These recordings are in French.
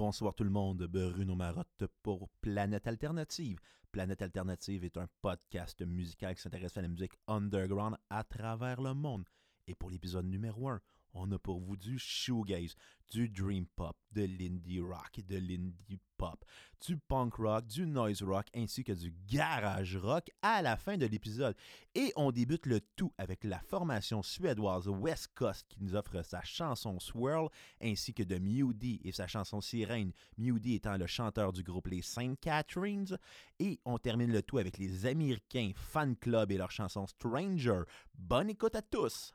Bonsoir tout le monde, Bruno Marotte pour Planète Alternative. Planète Alternative est un podcast musical qui s'intéresse à la musique underground à travers le monde. Et pour l'épisode numéro 1, on a pour vous du shoegaze, du dream pop, de l'indie rock, de l'indie pop, du punk rock, du noise rock ainsi que du garage rock à la fin de l'épisode. Et on débute le tout avec la formation suédoise West Coast qui nous offre sa chanson Swirl ainsi que de Mewdy et sa chanson Sirène, Mewdy étant le chanteur du groupe les Saint Catherines. Et on termine le tout avec les Américains Fan Club et leur chanson Stranger. Bonne écoute à tous!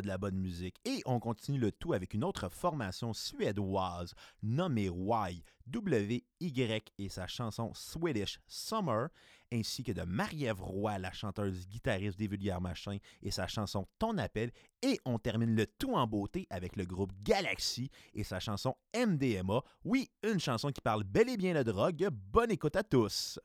de la bonne musique. Et on continue le tout avec une autre formation suédoise nommée Y, W-Y et sa chanson Swedish Summer, ainsi que de Marie-Ève Roy, la chanteuse guitariste des Vulgaires Machins, et sa chanson Ton appel. Et on termine le tout en beauté avec le groupe Galaxy et sa chanson MDMA. Oui, une chanson qui parle bel et bien de drogue. Bonne écoute à tous.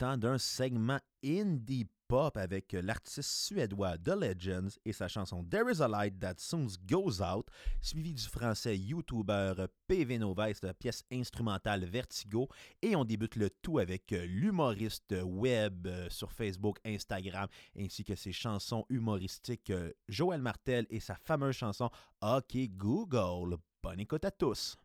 d'un segment indie pop avec euh, l'artiste suédois The Legends et sa chanson There is a Light That Soon Goes Out, suivi du français youtubeur euh, PV Novice de la pièce instrumentale Vertigo. Et on débute le tout avec euh, l'humoriste web sur Facebook, Instagram, ainsi que ses chansons humoristiques Joël Martel et sa fameuse chanson OK Google. Bonne écoute à tous!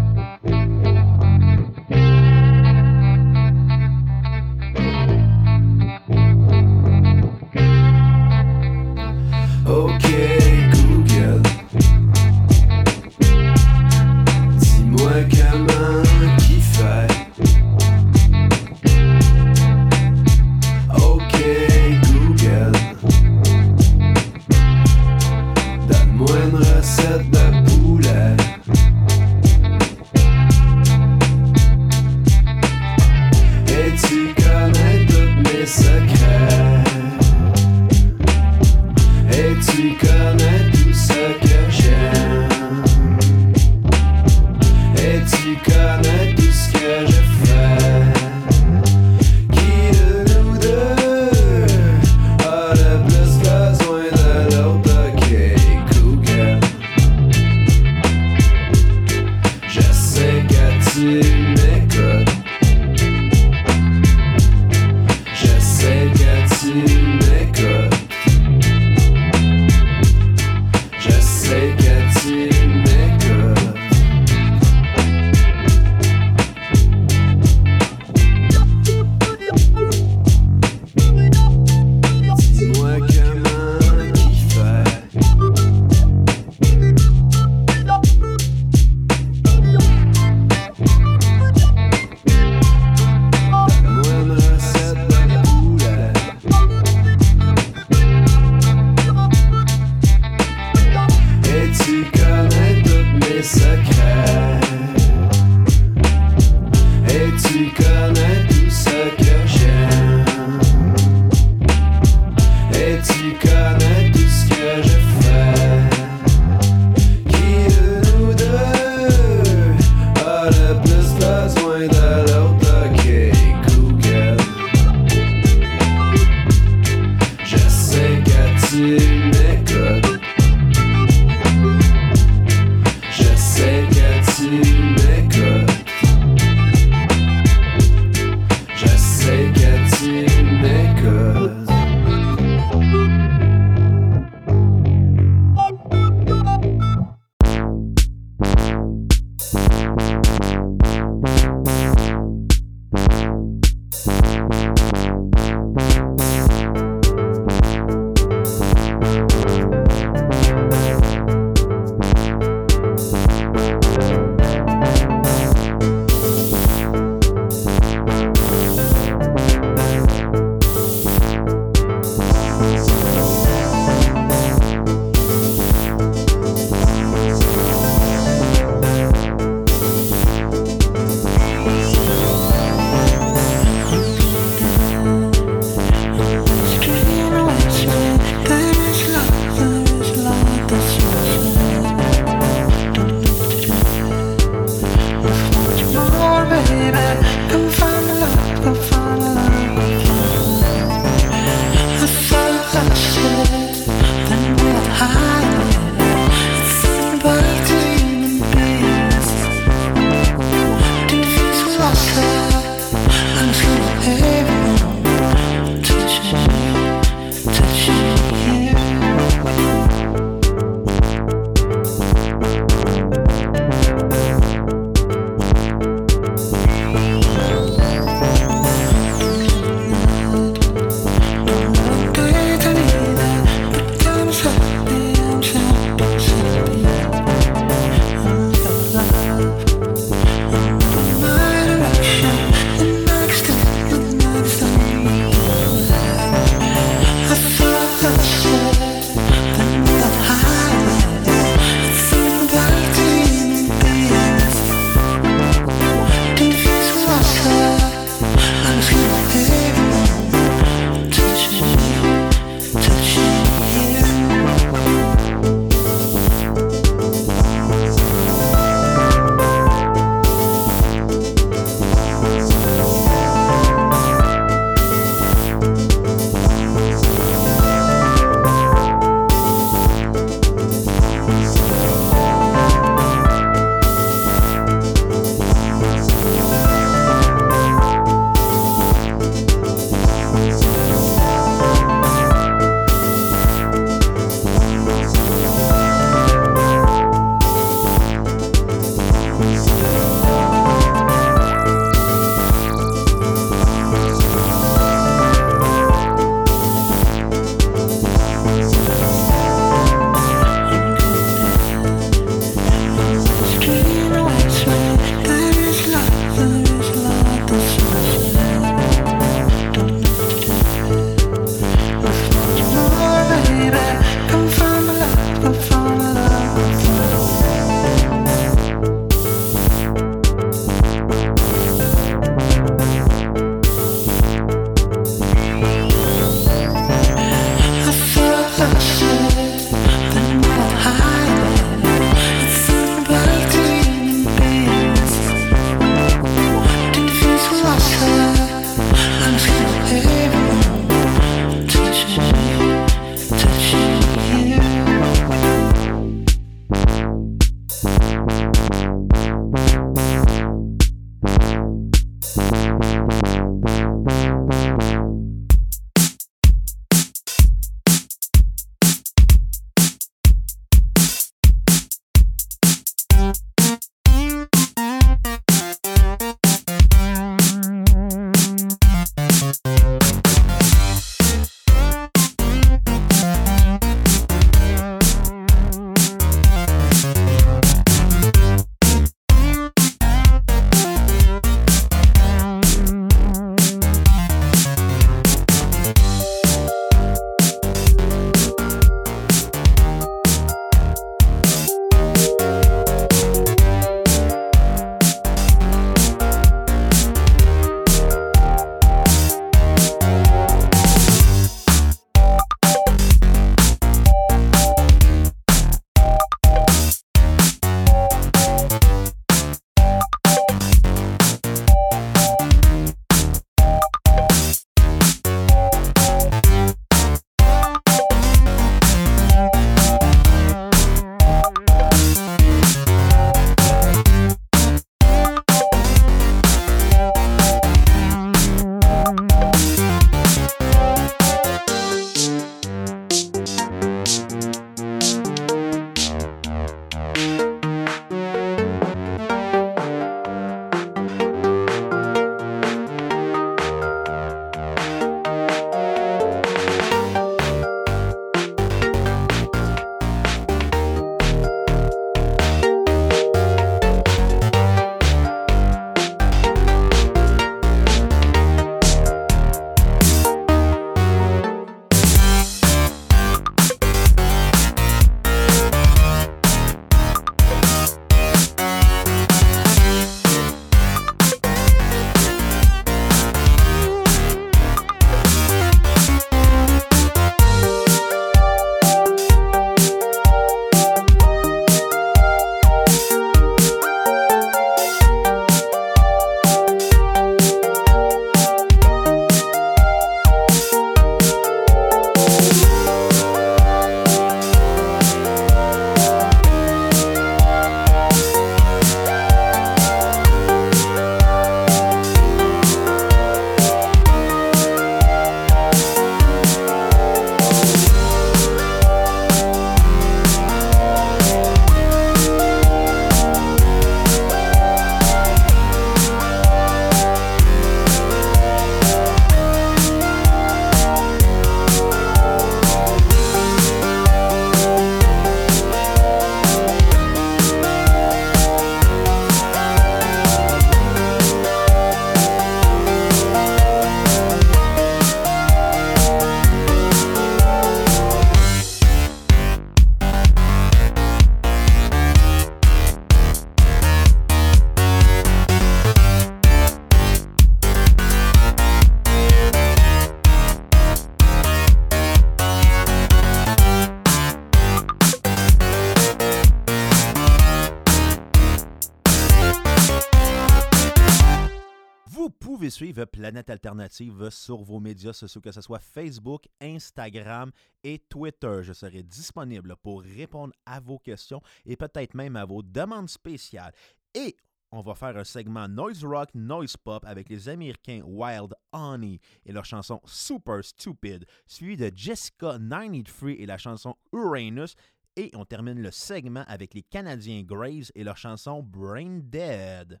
Planète Alternative sur vos médias sociaux, que ce soit Facebook, Instagram et Twitter. Je serai disponible pour répondre à vos questions et peut-être même à vos demandes spéciales. Et on va faire un segment noise rock, noise pop avec les Américains Wild Honey et leur chanson Super Stupid, suivi de Jessica 93 et la chanson Uranus. Et on termine le segment avec les Canadiens Graves et leur chanson Brain Dead.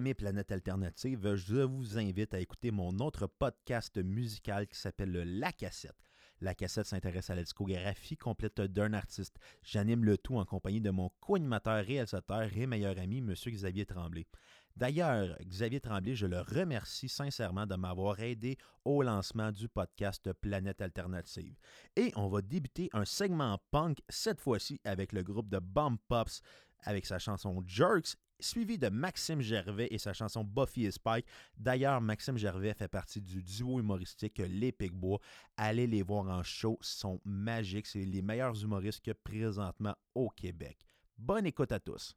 Planète Alternative, je vous invite à écouter mon autre podcast musical qui s'appelle le La Cassette. La cassette s'intéresse à la discographie complète d'un artiste. J'anime le tout en compagnie de mon co-animateur, réalisateur et meilleur ami, M. Xavier Tremblay. D'ailleurs, Xavier Tremblay, je le remercie sincèrement de m'avoir aidé au lancement du podcast Planète Alternative. Et on va débuter un segment punk, cette fois-ci avec le groupe de Bomb Pops, avec sa chanson Jerks, suivi de Maxime Gervais et sa chanson Buffy et Spike. D'ailleurs, Maxime Gervais fait partie du duo humoristique Les Picbois. Allez les voir en show, sont magiques. C'est les meilleurs humoristes que présentement au Québec. Bonne écoute à tous.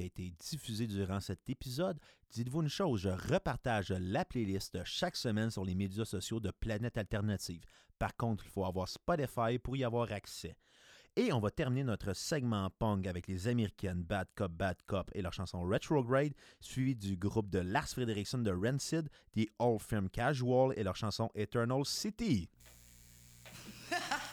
Qui a été diffusée durant cet épisode, dites-vous une chose, je repartage la playlist chaque semaine sur les médias sociaux de Planète Alternative. Par contre, il faut avoir Spotify pour y avoir accès. Et on va terminer notre segment punk avec les Américaines Bad Cop Bad Cop et leur chanson Retrograde, suivi du groupe de Lars Frederiksen de Rancid, The Old Firm Casual et leur chanson Eternal City.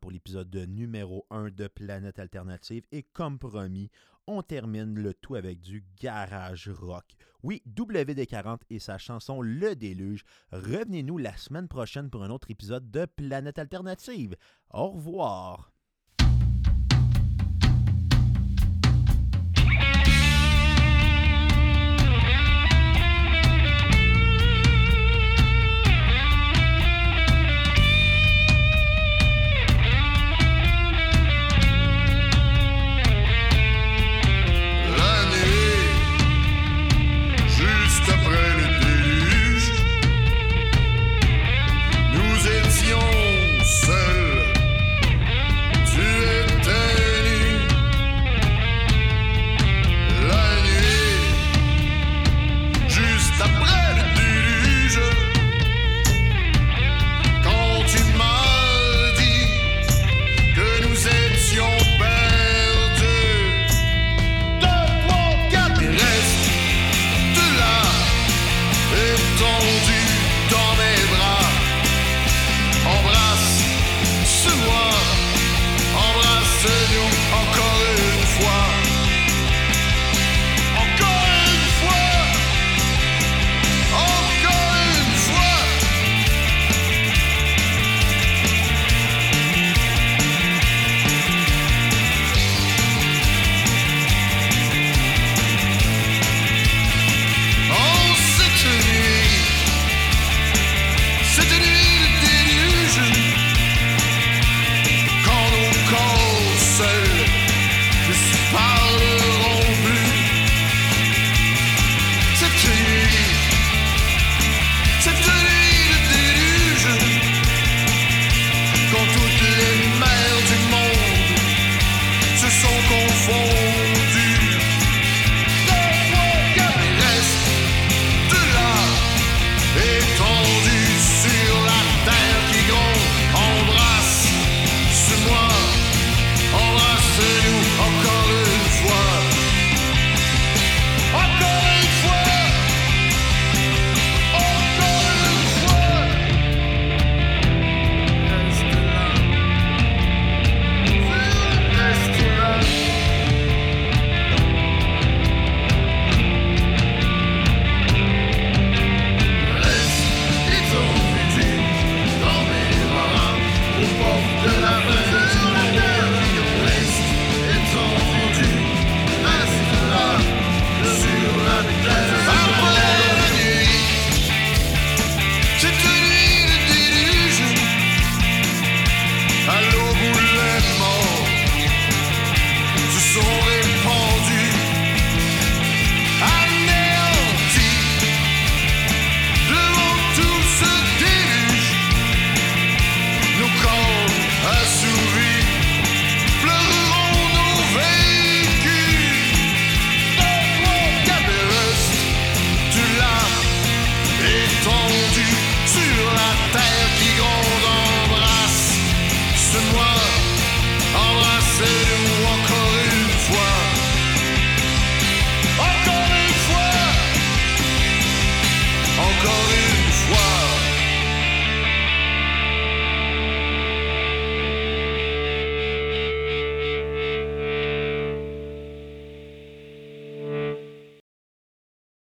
pour l'épisode numéro 1 de Planète Alternative. Et comme promis, on termine le tout avec du garage rock. Oui, WD40 et sa chanson Le Déluge. Revenez-nous la semaine prochaine pour un autre épisode de Planète Alternative. Au revoir.